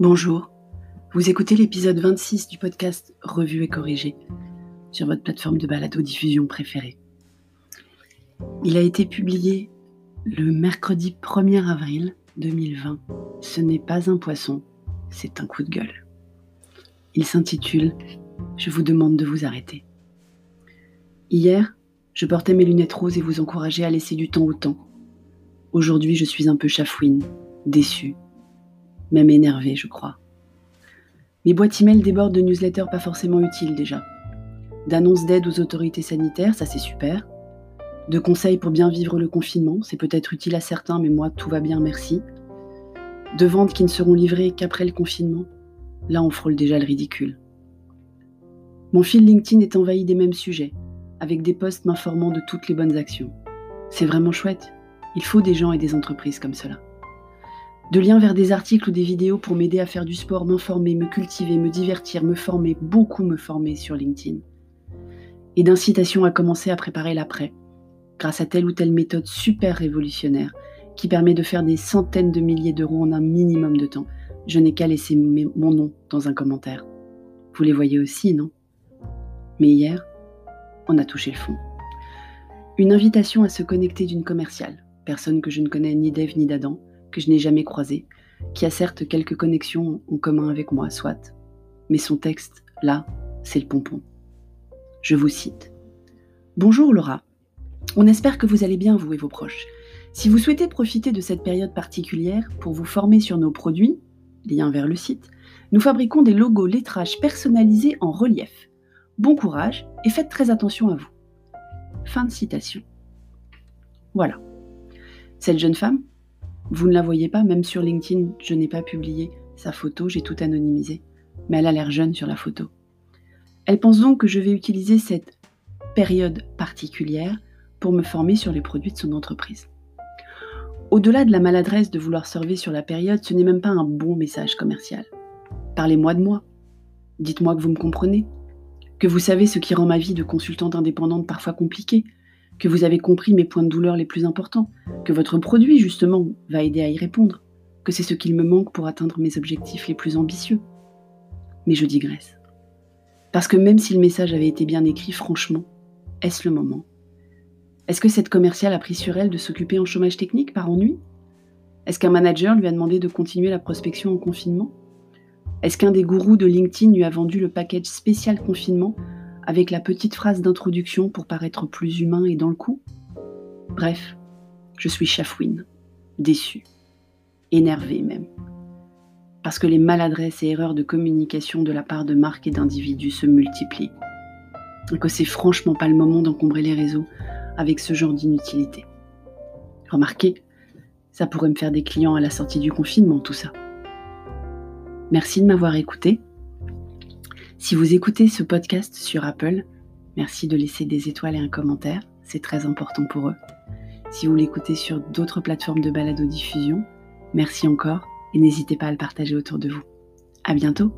Bonjour, vous écoutez l'épisode 26 du podcast Revue et corrigé sur votre plateforme de balado-diffusion préférée. Il a été publié le mercredi 1er avril 2020. Ce n'est pas un poisson, c'est un coup de gueule. Il s'intitule Je vous demande de vous arrêter. Hier, je portais mes lunettes roses et vous encourageais à laisser du temps au temps. Aujourd'hui, je suis un peu chafouine, déçue, même énervée, je crois. Mes boîtes email débordent de newsletters pas forcément utiles déjà. D'annonces d'aide aux autorités sanitaires, ça c'est super. De conseils pour bien vivre le confinement, c'est peut-être utile à certains, mais moi tout va bien, merci. De ventes qui ne seront livrées qu'après le confinement, là on frôle déjà le ridicule. Mon fil LinkedIn est envahi des mêmes sujets, avec des posts m'informant de toutes les bonnes actions. C'est vraiment chouette. Il faut des gens et des entreprises comme cela de liens vers des articles ou des vidéos pour m'aider à faire du sport, m'informer, me cultiver, me divertir, me former, beaucoup me former sur LinkedIn. Et d'incitation à commencer à préparer l'après, grâce à telle ou telle méthode super révolutionnaire qui permet de faire des centaines de milliers d'euros en un minimum de temps. Je n'ai qu'à laisser mon nom dans un commentaire. Vous les voyez aussi, non? Mais hier, on a touché le fond. Une invitation à se connecter d'une commerciale, personne que je ne connais ni d'Ève ni d'Adam, que je n'ai jamais croisé, qui a certes quelques connexions en commun avec moi, soit, mais son texte, là, c'est le pompon. Je vous cite. Bonjour Laura. On espère que vous allez bien, vous et vos proches. Si vous souhaitez profiter de cette période particulière pour vous former sur nos produits, lien vers le site, nous fabriquons des logos lettrage personnalisés en relief. Bon courage et faites très attention à vous. Fin de citation. Voilà. Cette jeune femme, vous ne la voyez pas, même sur LinkedIn, je n'ai pas publié sa photo, j'ai tout anonymisé. Mais elle a l'air jeune sur la photo. Elle pense donc que je vais utiliser cette période particulière pour me former sur les produits de son entreprise. Au-delà de la maladresse de vouloir servir sur la période, ce n'est même pas un bon message commercial. Parlez-moi de moi. Dites-moi que vous me comprenez. Que vous savez ce qui rend ma vie de consultante indépendante parfois compliquée, que vous avez compris mes points de douleur les plus importants, que votre produit, justement, va aider à y répondre, que c'est ce qu'il me manque pour atteindre mes objectifs les plus ambitieux. Mais je digresse. Parce que même si le message avait été bien écrit, franchement, est-ce le moment? Est-ce que cette commerciale a pris sur elle de s'occuper en chômage technique par ennui? Est-ce qu'un manager lui a demandé de continuer la prospection en confinement? Est-ce qu'un des gourous de LinkedIn lui a vendu le package spécial confinement avec la petite phrase d'introduction pour paraître plus humain et dans le coup Bref, je suis chafouine, déçue, énervée même. Parce que les maladresses et erreurs de communication de la part de marques et d'individus se multiplient. Et que c'est franchement pas le moment d'encombrer les réseaux avec ce genre d'inutilité. Remarquez, ça pourrait me faire des clients à la sortie du confinement, tout ça. Merci de m'avoir écouté si vous écoutez ce podcast sur Apple, merci de laisser des étoiles et un commentaire, c'est très important pour eux. Si vous l'écoutez sur d'autres plateformes de balado-diffusion, merci encore et n'hésitez pas à le partager autour de vous. À bientôt!